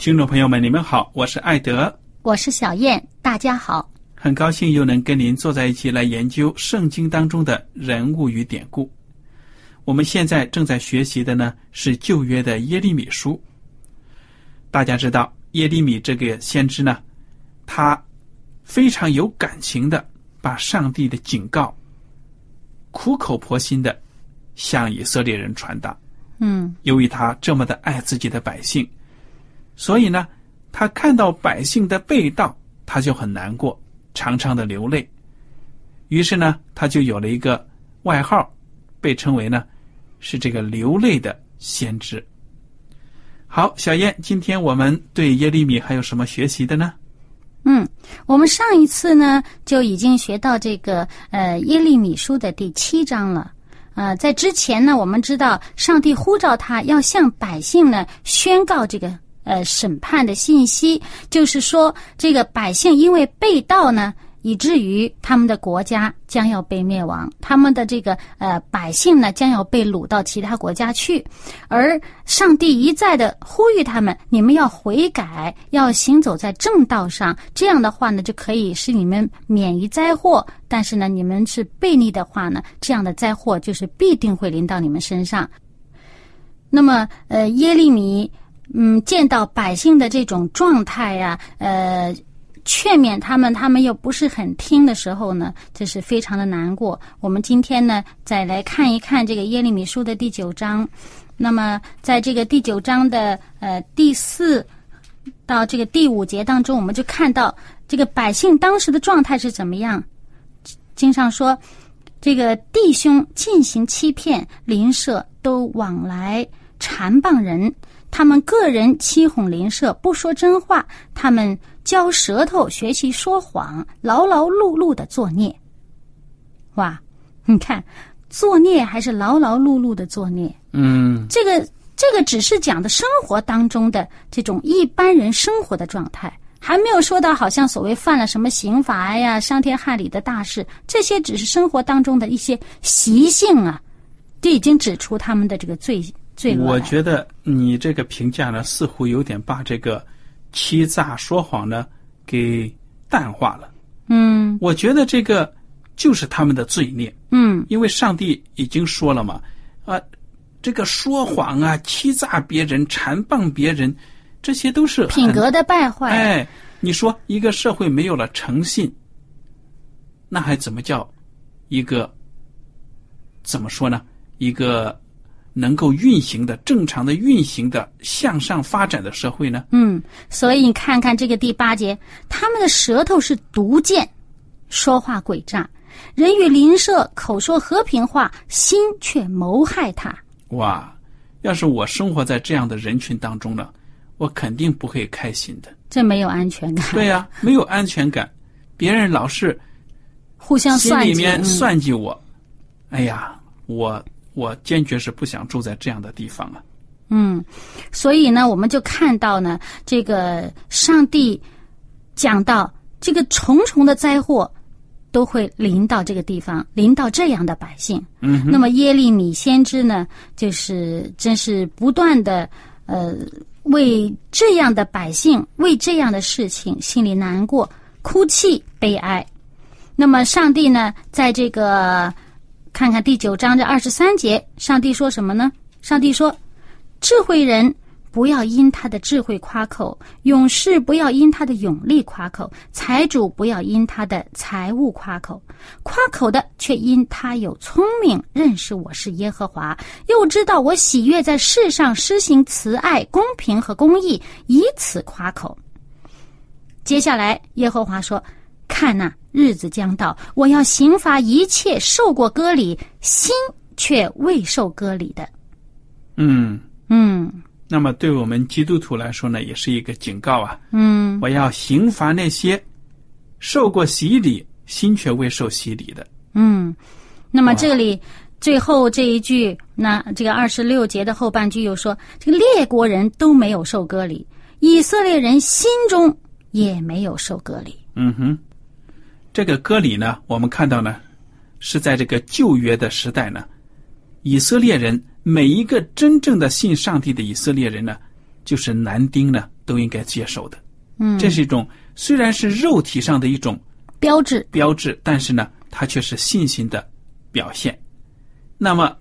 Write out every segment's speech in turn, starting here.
听众朋友们，你们好，我是艾德，我是小燕，大家好，很高兴又能跟您坐在一起来研究圣经当中的人物与典故。我们现在正在学习的呢是旧约的耶利米书。大家知道耶利米这个先知呢，他非常有感情的把上帝的警告苦口婆心的向以色列人传达。嗯，由于他这么的爱自己的百姓，所以呢，他看到百姓的被盗，他就很难过，常常的流泪。于是呢，他就有了一个外号。被称为呢，是这个流泪的先知。好，小燕，今天我们对耶利米还有什么学习的呢？嗯，我们上一次呢就已经学到这个呃耶利米书的第七章了。呃，在之前呢，我们知道上帝呼召他要向百姓呢宣告这个呃审判的信息，就是说这个百姓因为被盗呢。以至于他们的国家将要被灭亡，他们的这个呃百姓呢将要被掳到其他国家去，而上帝一再的呼吁他们：你们要悔改，要行走在正道上，这样的话呢就可以使你们免于灾祸。但是呢，你们是悖逆的话呢，这样的灾祸就是必定会临到你们身上。那么，呃，耶利米嗯见到百姓的这种状态呀，呃。劝勉他们，他们又不是很听的时候呢，这是非常的难过。我们今天呢，再来看一看这个耶利米书的第九章。那么，在这个第九章的呃第四到这个第五节当中，我们就看到这个百姓当时的状态是怎么样。经上说，这个弟兄进行欺骗，邻舍都往来缠谤人，他们个人欺哄邻舍，不说真话，他们。教舌头学习说谎，劳劳碌碌的作孽。哇，你看，作孽还是劳劳碌碌的作孽？嗯，这个这个只是讲的生活当中的这种一般人生活的状态，还没有说到好像所谓犯了什么刑罚呀、伤天害理的大事，这些只是生活当中的一些习性啊，就已经指出他们的这个罪我觉得你这个评价呢，似乎有点把这个。欺诈说谎呢，给淡化了。嗯，我觉得这个就是他们的罪孽。嗯，因为上帝已经说了嘛，啊，这个说谎啊、欺诈别人、缠棒别人，这些都是品格的败坏。哎，你说一个社会没有了诚信，那还怎么叫一个？怎么说呢？一个。能够运行的、正常的运行的、向上发展的社会呢？嗯，所以你看看这个第八节，他们的舌头是毒箭，说话诡诈，人与邻舍口说和平话，心却谋害他。哇！要是我生活在这样的人群当中呢，我肯定不会开心的。这没有安全感。对呀，没有安全感，别人老是互相心算计，里面嗯算计我，哎呀，我我坚决是不想住在这样的地方啊。嗯，所以呢，我们就看到呢，这个上帝讲到这个重重的灾祸都会临到这个地方，临到这样的百姓。嗯，那么耶利米先知呢，就是真是不断的呃为这样的百姓，为这样的事情心里难过、哭泣、悲哀。那么上帝呢，在这个看看第九章这二十三节，上帝说什么呢？上帝说：“智慧人不要因他的智慧夸口，勇士不要因他的勇力夸口，财主不要因他的财物夸口。夸口的却因他有聪明，认识我是耶和华，又知道我喜悦在世上施行慈爱、公平和公义，以此夸口。”接下来，耶和华说：“看呐、日子将到，我要刑罚一切受过割礼、心却未受割礼的。嗯，嗯那么对我们基督徒来说呢，也是一个警告啊。嗯我要刑罚那些受过洗礼、心却未受洗礼的。嗯。那么这里最后这一句，那这个二十六节的后半句又说，这个列国人都没有受割礼，以色列人心中也没有受割礼。嗯哼，这个割礼呢，我们看到呢，是在这个旧约的时代呢，以色列人每一个真正的信上帝的以色列人呢，就是男丁呢都应该接受的。嗯，这是一种虽然是肉体上的一种标志。标志，但是呢，它却是信心的表现。那么，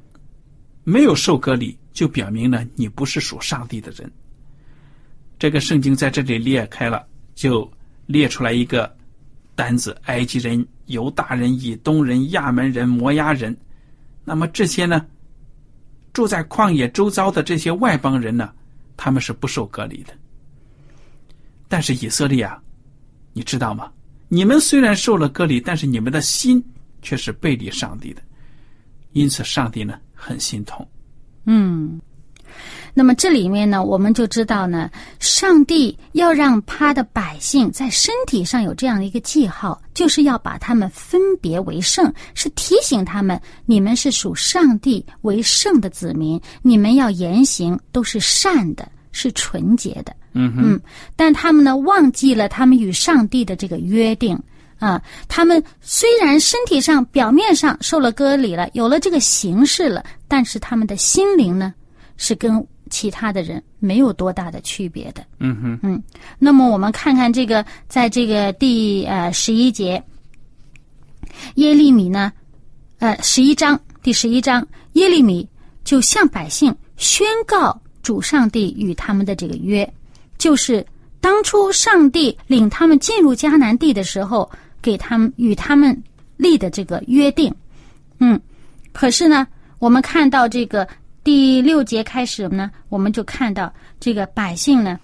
没有受割礼，就表明呢，你不是属上帝的人。这个圣经在这里列开了，就列出来一个单子：埃及人、犹大人、以东人、亚门人、摩押人。那么这些呢，住在旷野周遭的这些外邦人呢，他们是不受隔离的。但是以色列啊，你知道吗？你们虽然受了隔离，但是你们的心却是背离上帝的，因此上帝呢很心痛。嗯，那么这里面呢，我们就知道呢，上帝要让他的百姓在身体上有这样的一个记号，就是要把他们分别为圣，是提醒他们，你们是属上帝为圣的子民，你们要言行都是善的，是纯洁的。嗯哼，嗯，但他们呢，忘记了他们与上帝的这个约定啊。他们虽然身体上、表面上受了割礼了，有了这个形式了，但是他们的心灵呢，是跟其他的人没有多大的区别的。嗯哼，嗯那么我们看看这个，在这个第呃十一节，耶利米呢，呃十一章第十一章，耶利米就向百姓宣告主上帝与他们的这个约，就是当初上帝领他们进入迦南地的时候，给他们与他们立的这个约定。嗯，可是呢，我们看到这个第六节开始呢，我们就看到这个百姓呢。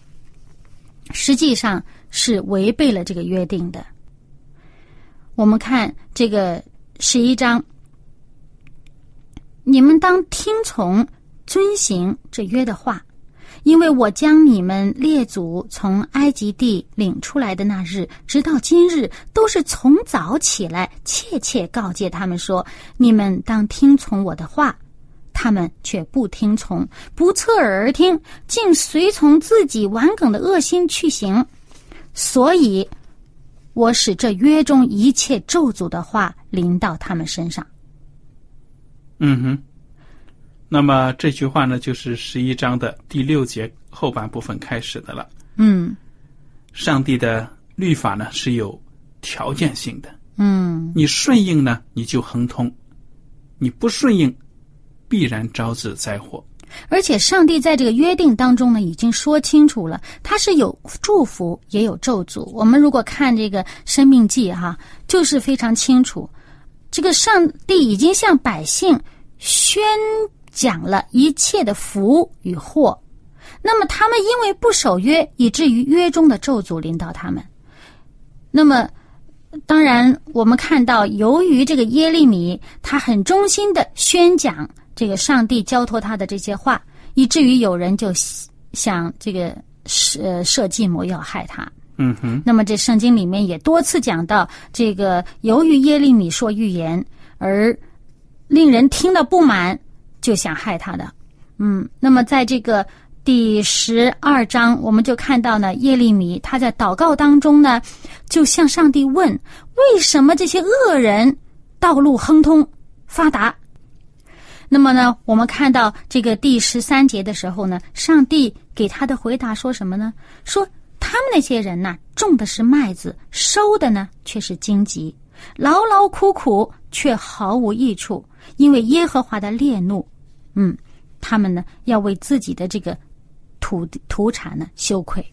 实际上是违背了这个约定的。我们看这个十一章，你们当听从、遵行这约的话，因为我将你们列祖从埃及地领出来的那日，直到今日，都是从早起来，切切告诫他们说：你们当听从我的话。他们却不听从，不侧耳而听，竟随从自己顽梗的恶心去行。所以，我使这约中一切咒诅的话临到他们身上。嗯哼。那么这句话呢，就是十一章的第六节后半部分开始的了。嗯上帝的律法呢是有条件性的，嗯你顺应呢你就亨通，你不顺应，必然招致灾祸。而且，上帝在这个约定当中呢，已经说清楚了，他是有祝福也有咒诅。我们如果看这个《生命记》哈，就是非常清楚，这个上帝已经向百姓宣讲了一切的福与祸。那么，他们因为不守约，以至于约中的咒诅临到他们。那么，当然，我们看到，由于这个耶利米他很忠心的宣讲这个上帝交托他的这些话，以至于有人就想这个设设计谋要害他。嗯哼，那么这圣经里面也多次讲到，这个由于耶利米说预言而令人听了不满，就想害他的。嗯，那么在这个第十二章，我们就看到呢，耶利米他在祷告当中呢，就向上帝问：为什么这些恶人道路亨通发达？那么呢，我们看到这个第十三节的时候呢，上帝给他的回答说什么呢？说他们那些人呐，种的是麦子，收的呢却是荆棘，劳劳苦苦却毫无益处，因为耶和华的烈怒。嗯，他们呢要为自己的这个土土产呢羞愧。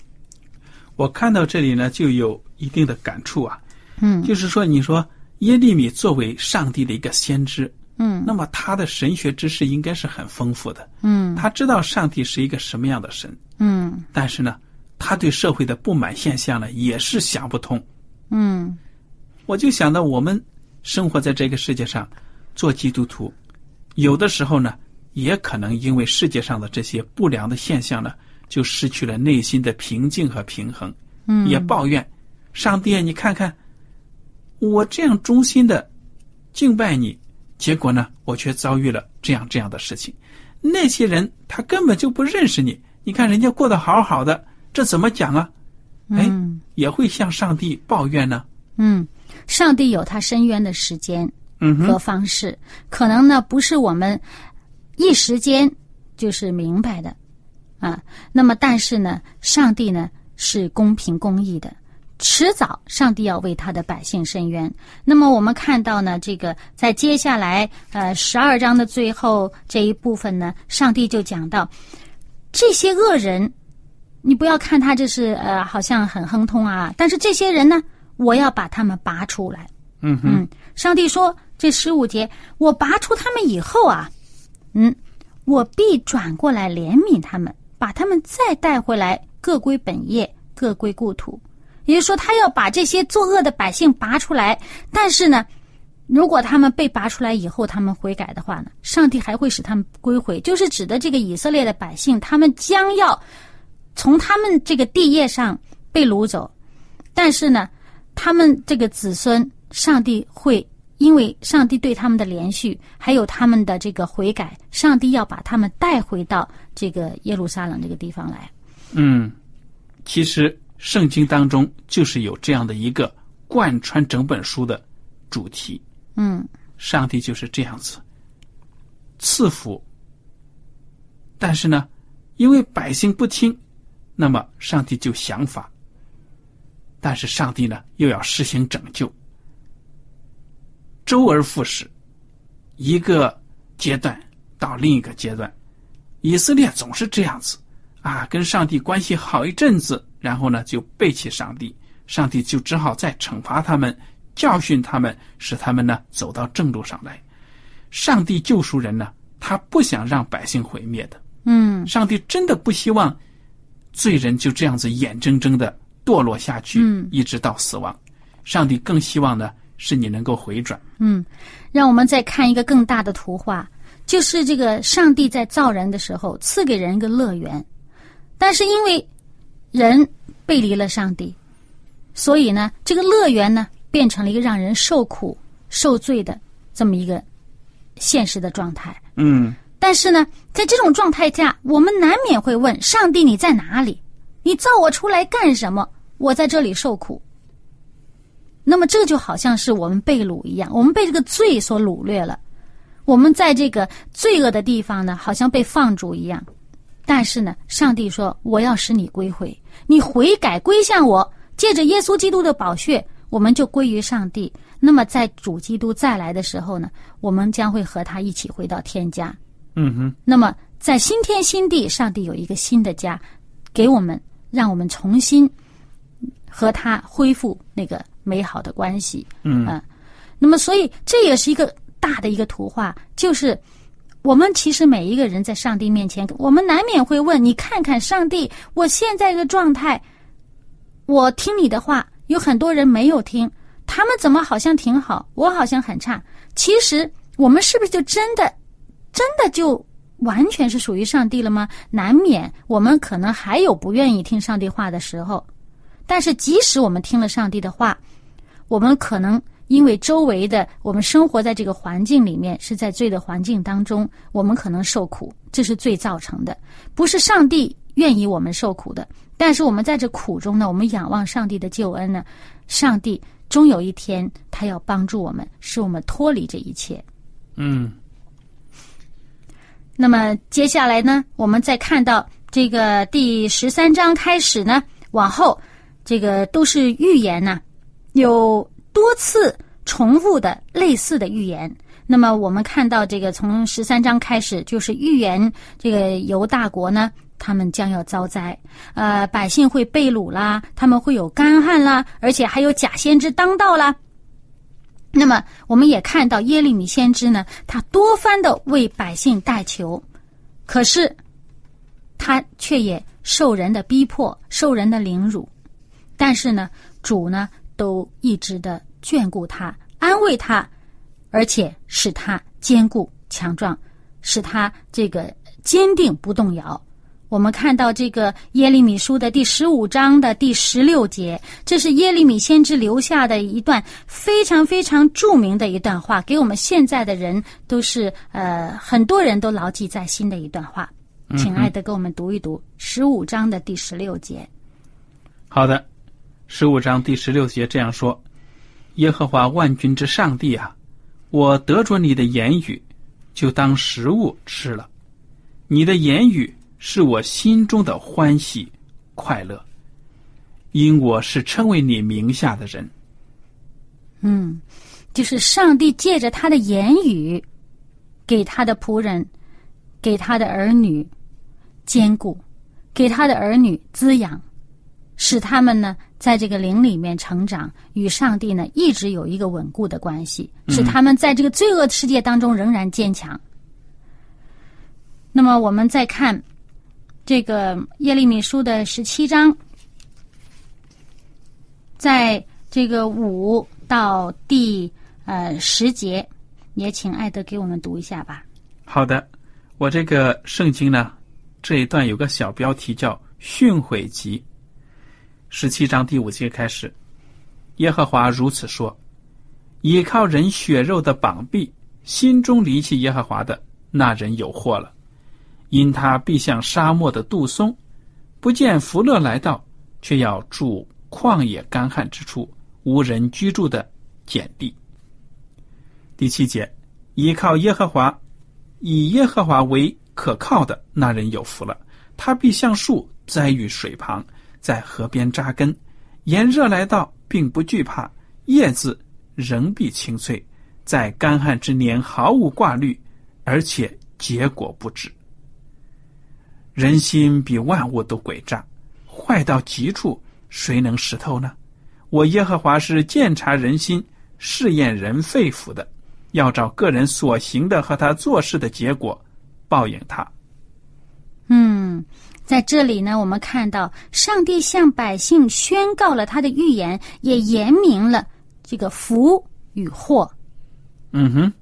我看到这里呢，就有一定的感触啊。嗯就是说，你说耶利米作为上帝的一个先知，嗯。那么他的神学知识应该是很丰富的。嗯。他知道上帝是一个什么样的神，嗯。但是呢，他对社会的不满现象呢，也是想不通。嗯。我就想到，我们生活在这个世界上，做基督徒，有的时候呢，也可能因为世界上的这些不良的现象呢，就失去了内心的平静和平衡，嗯，也抱怨上帝啊，你看看我这样忠心的敬拜你，结果呢，我却遭遇了这样这样的事情。那些人他根本就不认识你，你看人家过得好好的，这怎么讲啊？哎，嗯也会向上帝抱怨呢。嗯，上帝有他伸冤的时间嗯和，方式，可能呢不是我们一时间就是明白的啊。那么，但是呢，上帝呢是公平公义的，迟早上帝要为他的百姓伸冤。那么，我们看到呢，这个在接下来呃十二章的最后这一部分呢，上帝就讲到这些恶人。你不要看他这是呃，好像很亨通啊，但是这些人呢，我要把他们拔出来。嗯哼，嗯，上帝说这十五节，我拔出他们以后啊，嗯，我必转过来怜悯他们，把他们再带回来，各归本业，各归故土。也就是说，他要把这些作恶的百姓拔出来，但是呢，如果他们被拔出来以后，他们悔改的话呢，上帝还会使他们归回，就是指的这个以色列的百姓，他们将要从他们这个地业上被掳走，但是呢，他们这个子孙，上帝会因为上帝对他们的连续，还有他们的这个悔改，上帝要把他们带回到这个耶路撒冷这个地方来。嗯，其实圣经当中就是有这样的一个贯穿整本书的主题，嗯。上帝就是这样子。赐福，但是呢，因为百姓不听，那么上帝就想法，但是上帝呢又要实行拯救，周而复始，一个阶段到另一个阶段，以色列总是这样子。啊，跟上帝关系好一阵子，然后呢就背弃上帝，上帝就只好再惩罚他们，教训他们，使他们呢走到正路上来。上帝救赎人呢，他不想让百姓毁灭的。嗯上帝真的不希望罪人就这样子眼睁睁的堕落下去，嗯一直到死亡。上帝更希望呢，是你能够回转。嗯，让我们再看一个更大的图画，就是这个上帝在造人的时候赐给人一个乐园，但是因为人背离了上帝，所以呢，这个乐园呢变成了一个让人受苦受罪的这么一个现实的状态。嗯但是呢，在这种状态下，我们难免会问：上帝，你在哪里？你造我出来干什么？我在这里受苦。那么这就好像是我们被掳一样，我们被这个罪所掳掠了。我们在这个罪恶的地方呢，好像被放逐一样。但是呢，上帝说：“我要使你归回，你悔改归向我，借着耶稣基督的宝血，我们就归于上帝。那么在主基督再来的时候呢，我们将会和他一起回到天家。嗯哼，那么在新天新地，上帝有一个新的家，给我们，让我们重新和他恢复那个美好的关系。嗯啊那么，所以这也是一个大的一个图画，就是我们其实每一个人在上帝面前，我们难免会问：你看看上帝，我现在的状态，我听你的话，有很多人没有听，他们怎么好像挺好，我好像很差？其实我们是不是就真的，真的就完全是属于上帝了吗？难免我们可能还有不愿意听上帝话的时候。但是即使我们听了上帝的话，我们可能因为周围的我们生活在这个环境里面，是在罪的环境当中，我们可能受苦，这是罪造成的，不是上帝愿意我们受苦的。但是我们在这苦中呢，我们仰望上帝的救恩呢，上帝终有一天他要帮助我们，使我们脱离这一切。嗯那么接下来呢，我们再看到这个第十三章开始呢，往后这个都是预言呐、有多次重复的类似的预言。那么我们看到这个从十三章开始，就是预言这个犹大国呢，他们将要遭灾，呃，百姓会被掳啦，他们会有干旱啦，而且还有假先知当道啦。那么，我们也看到耶利米先知呢，他多番的为百姓代求，可是他却也受人的逼迫，受人的凌辱。但是呢，主呢都一直的眷顾他，安慰他，而且使他坚固强壮，使他这个坚定不动摇。我们看到这个耶利米书的第十五章的第十六节，这是耶利米先知留下的一段非常非常著名的一段话，给我们现在的人都是呃很多人都牢记在心的一段话。请爱的给我们读一读十五章的第十六节。好的，十五章第十六节这样说：“耶和华万军之上帝啊，我得着你的言语，就当食物吃了。你的言语是我心中的欢喜快乐，因我是称为你名下的人。嗯，就是上帝借着他的言语，给他的仆人，给他的儿女坚固，给他的儿女滋养，使他们呢在这个灵里面成长，与上帝呢一直有一个稳固的关系，使他们在这个罪恶世界当中仍然坚强。那么我们再看这个耶利米书的十七章，在这个五到第呃十节，也请艾德给我们读一下吧。”好的，我这个圣经呢，这一段有个小标题叫“训诲集”，十七章第五节开始，耶和华如此说：“倚靠人血肉的膀臂，心中离弃耶和华的那人有祸了，因他必像沙漠的杜松，不见福乐来到，却要住旷野干旱之处，无人居住的碱地。”第七节，依靠耶和华。以耶和华为可靠的那人有福了，他必像树栽于水旁，在河边扎根，炎热来到，并不惧怕，叶子仍必青翠，在干旱之年毫无挂虑，而且结果不止。人心比万物都诡诈，坏到极处，谁能识透呢？我耶和华是鉴察人心、试验人肺腑的。要找个人所行的和他做事的结果报应他。嗯，在这里呢，我们看到上帝向百姓宣告了他的预言，也言明了这个福与祸。嗯哼，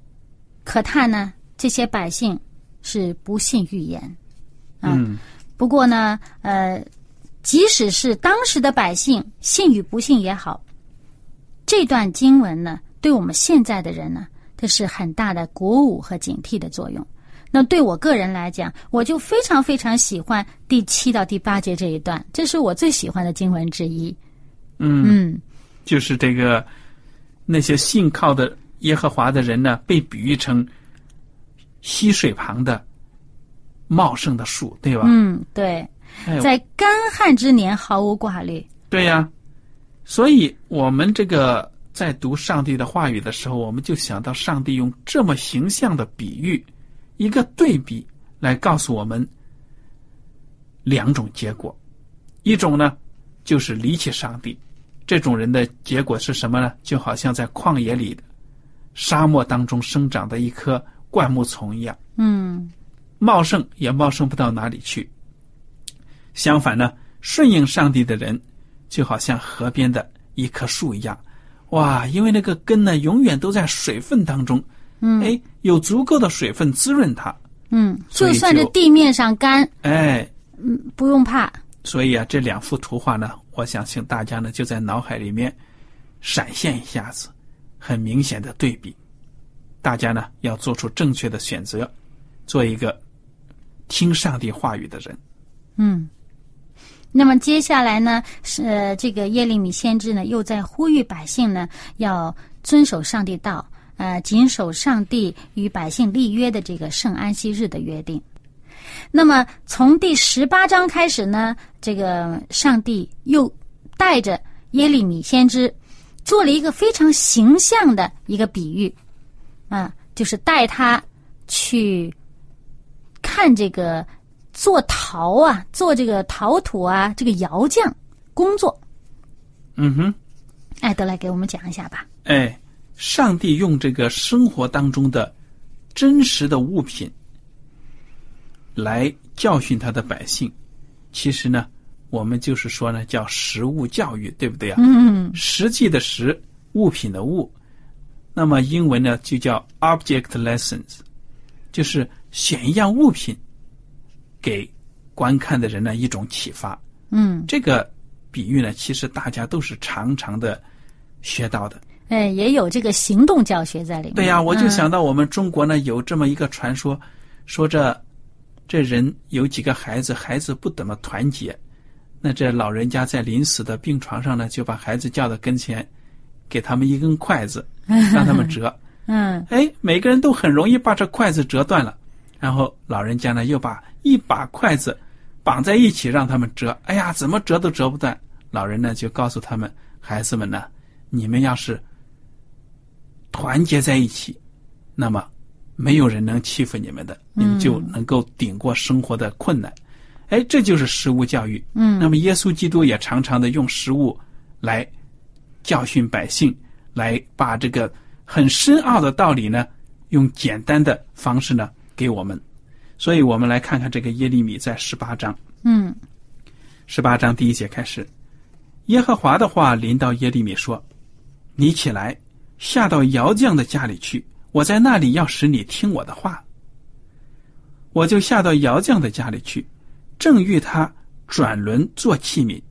可叹呢，这些百姓是不信预言。啊、嗯不过呢，呃，即使是当时的百姓信与不信也好，这段经文呢，对我们现在的人呢。这是很大的鼓舞和警惕的作用。那对我个人来讲，我就非常非常喜欢第七到第八节这一段，这是我最喜欢的经文之一。嗯，嗯，就是这个那些信靠的耶和华的人呢，被比喻成溪水旁的茂盛的树，对吧？嗯，对，哎在干旱之年毫无挂虑。对呀，所以我们这个在读上帝的话语的时候，我们就想到上帝用这么形象的比喻，一个对比来告诉我们两种结果。一种呢，就是离弃上帝，这种人的结果是什么呢？就好像在旷野里的沙漠当中生长的一棵灌木丛一样，嗯茂盛也茂盛不到哪里去。相反呢，顺应上帝的人，就好像河边的一棵树一样，哇！因为那个根呢，永远都在水分当中，嗯哎，有足够的水分滋润它，嗯，就算这地面上干，哎，嗯，不用怕。所以啊，这两幅图画呢，我想请大家呢就在脑海里面闪现一下子，很明显的对比。大家呢要做出正确的选择，做一个听上帝话语的人。嗯。那么接下来呢，是、呃、这个耶利米先知呢，又在呼吁百姓呢，要遵守上帝道，呃，谨守上帝与百姓立约的这个圣安息日的约定。那么从第十八章开始呢，这个上帝又带着耶利米先知做了一个非常形象的一个比喻，啊，就是带他去看这个。做陶啊，做这个陶土啊，这个窑匠工作。嗯哼，艾德来给我们讲一下吧。哎，上帝用这个生活当中的真实的物品来教训他的百姓。其实呢，我们就是说呢，叫实物教育，对不对啊？嗯，实际的实，物品的物。那么英文呢，就叫 object lessons，就是选一样物品。给观看的人呢一种启发。嗯，这个比喻呢，其实大家都是常常的学到的。哎，也有这个行动教学在里面。对呀、我就想到我们中国呢有这么一个传说，说这这人有几个孩子，孩子不怎么团结，那这老人家在临死的病床上呢，就把孩子叫到跟前，给他们一根筷子，让他们折。嗯哎，每个人都很容易把这筷子折断了，然后老人家呢又把一把筷子绑在一起让他们折，哎呀，怎么折都折不断。老人呢就告诉他们，孩子们呢，你们要是团结在一起，那么没有人能欺负你们的，你们就能够顶过生活的困难。哎，这就是食物教育。嗯那么耶稣基督也常常的用食物来教训百姓，来把这个很深奥的道理呢，用简单的方式呢给我们。所以我们来看看这个耶利米在十八章，嗯十八章第一节开始，耶和华的话临到耶利米说：“你起来，下到窑匠的家里去，我在那里要使你听我的话。”我就下到窑匠的家里去，正遇他转轮做器皿。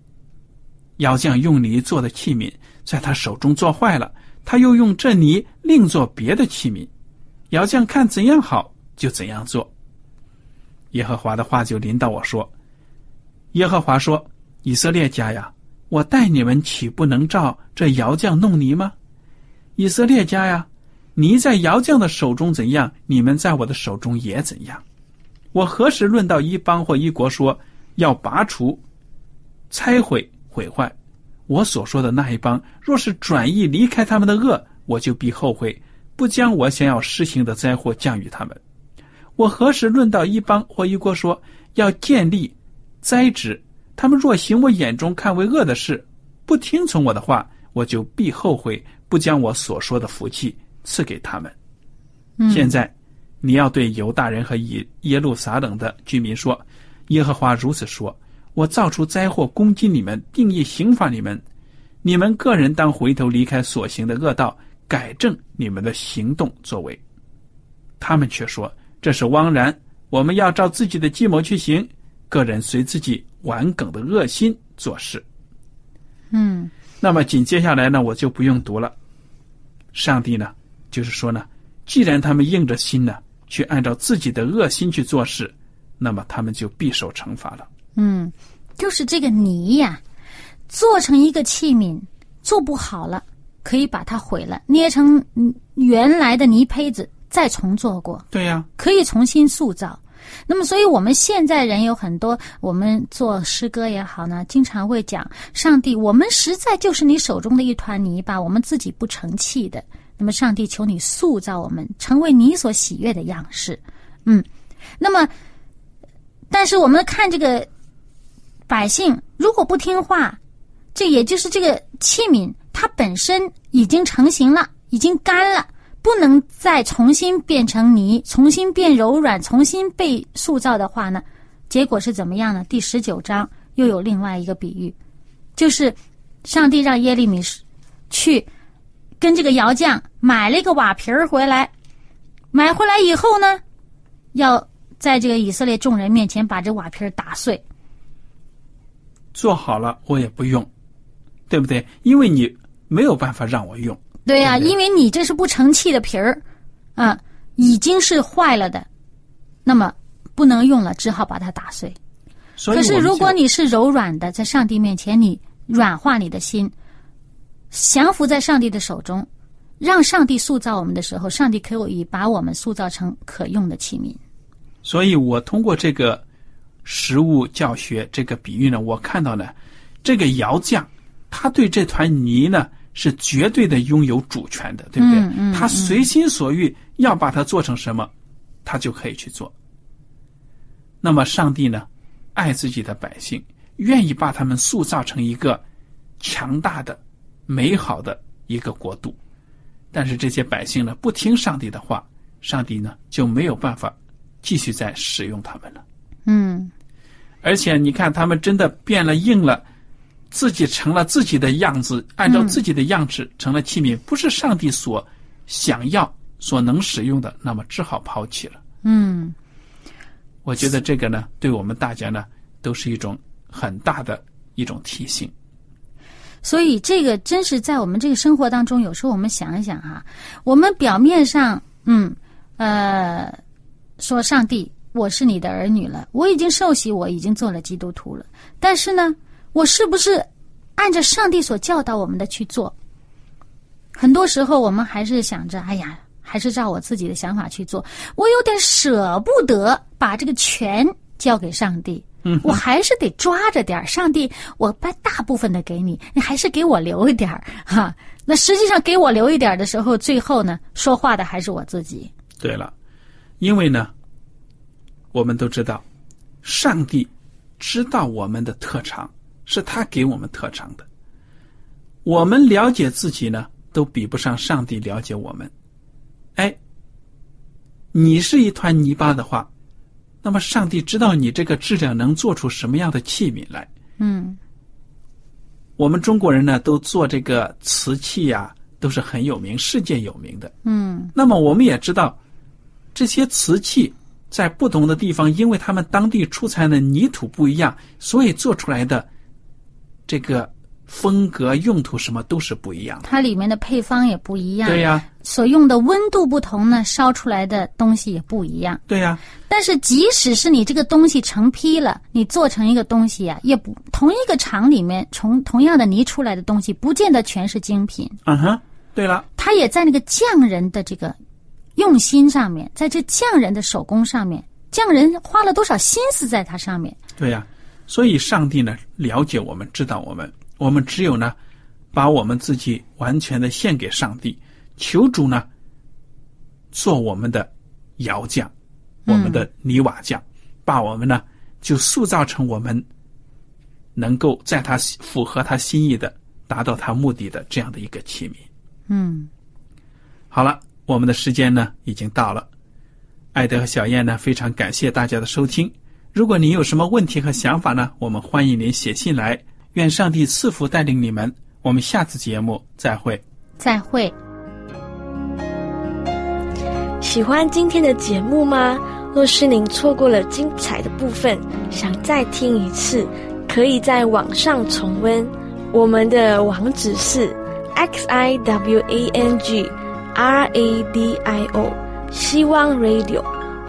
窑匠用泥做的器皿在他手中做坏了，他又用这泥另做别的器皿。窑匠看怎样好，就怎样做。耶和华的话就临到我说：“耶和华说，以色列家呀，我待你们岂不能照这窑匠弄泥吗？以色列家呀，你在窑匠的手中怎样，你们在我的手中也怎样。我何时论到一邦或一国说要拔除、拆毁、毁坏？我所说的那一邦，若是转意离开他们的恶，我就必后悔，不将我想要施行的灾祸降于他们。我何时论到一邦或一国说要建立、栽植？他们若行我眼中看为恶的事，不听从我的话，我就必后悔，不将我所说的福气赐给他们。嗯，现在，你要对犹大人和以耶路撒冷的居民说：耶和华如此说：我造出灾祸攻击你们，定义刑罚你们。你们个人当回头离开所行的恶道，改正你们的行动作为。他们却说这是枉然，我们要照自己的计谋去行，个人随自己顽梗的恶心做事。嗯那么紧接下来呢，我就不用读了。上帝呢，就是说呢，既然他们硬着心呢，去按照自己的恶心去做事，那么他们就必受惩罚了。嗯，就是这个泥呀，做成一个器皿，做不好了，可以把它毁了，捏成嗯原来的泥胚子，再重做过。对呀、可以重新塑造。那么，所以我们现在人有很多，我们做诗歌也好呢，经常会讲上帝，我们实在就是你手中的一团泥巴，我们自己不成器的。那么，上帝求你塑造我们，成为你所喜悦的样式。嗯，那么，但是我们看这个百姓，如果不听话，这也就是这个器皿，它本身已经成型了，已经干了。不能再重新变成泥，重新变柔软，重新被塑造的话呢，结果是怎么样呢？第十九章又有另外一个比喻，就是上帝让耶利米去跟这个窑匠买了一个瓦皮儿回来，买回来以后呢，要在这个以色列众人面前把这瓦皮儿打碎。做好了我也不用，对不对？因为你没有办法让我用。对呀、因为你这是不成器的皮儿，啊，已经是坏了的，那么不能用了，只好把它打碎。可是如果你是柔软的，在上帝面前，你软化你的心，降服在上帝的手中，让上帝塑造我们的时候，上帝可以把我们塑造成可用的器皿。所以我通过这个实物教学这个比喻呢，我看到呢，这个窑匠他对这团泥呢是绝对的拥有主权的，对不对？嗯嗯他随心所欲要把它做成什么，他就可以去做。那么上帝呢，爱自己的百姓，愿意把他们塑造成一个强大的、美好的一个国度。但是这些百姓呢，不听上帝的话，上帝呢就没有办法继续再使用他们了。嗯而且你看，他们真的变了硬了，自己成了自己的样子，按照自己的样子成了器皿，不是上帝所想要、所能使用的，那么只好抛弃了。嗯，我觉得这个呢，对我们大家呢，都是一种很大的一种提醒。所以这个真是在我们这个生活当中，有时候我们想一想哈、我们表面上嗯呃说上帝我是你的儿女了，我已经受洗，我已经做了基督徒了，但是呢，我是不是按照上帝所教导我们的去做？很多时候我们还是想着，哎呀，还是照我自己的想法去做，我有点舍不得把这个权交给上帝。嗯我还是得抓着点儿，上帝，我把大部分的给你，你还是给我留一点儿哈。那实际上给我留一点儿的时候，最后呢，说话的还是我自己。对了，因为呢，我们都知道，上帝知道我们的特长，是他给我们特长的。我们了解自己呢，都比不上上帝了解我们。哎，你是一团泥巴的话，那么上帝知道你这个质量能做出什么样的器皿来。嗯我们中国人呢，都做这个瓷器呀、都是很有名、世界有名的。嗯那么我们也知道，这些瓷器在不同的地方，因为他们当地出产的泥土不一样，所以做出来的这个风格、用途什么都是不一样的。它里面的配方也不一样，对呀、所用的温度不同呢，烧出来的东西也不一样。对呀、但是即使是你这个东西成批了，你做成一个东西呀、也不同一个厂里面从同样的泥出来的东西，不见得全是精品。嗯哼，对了，它也在那个匠人的这个用心上面，在这匠人的手工上面，匠人花了多少心思在它上面。对呀、所以上帝呢了解我们，知道我们，我们只有呢把我们自己完全的献给上帝，求主呢做我们的窑匠，我们的泥瓦匠，把我们呢就塑造成我们能够在他符合他心意的、达到他目的的这样的一个器皿。嗯，好了，我们的时间呢已经到了。艾德和小燕呢非常感谢大家的收听。如果您有什么问题和想法呢，我们欢迎您写信来。愿上帝赐福带领你们。我们下次节目再会。再会。喜欢今天的节目吗？若是您错过了精彩的部分，想再听一次，可以在网上重温。我们的网址是 x i w a n g r a d i o 希望 Radio，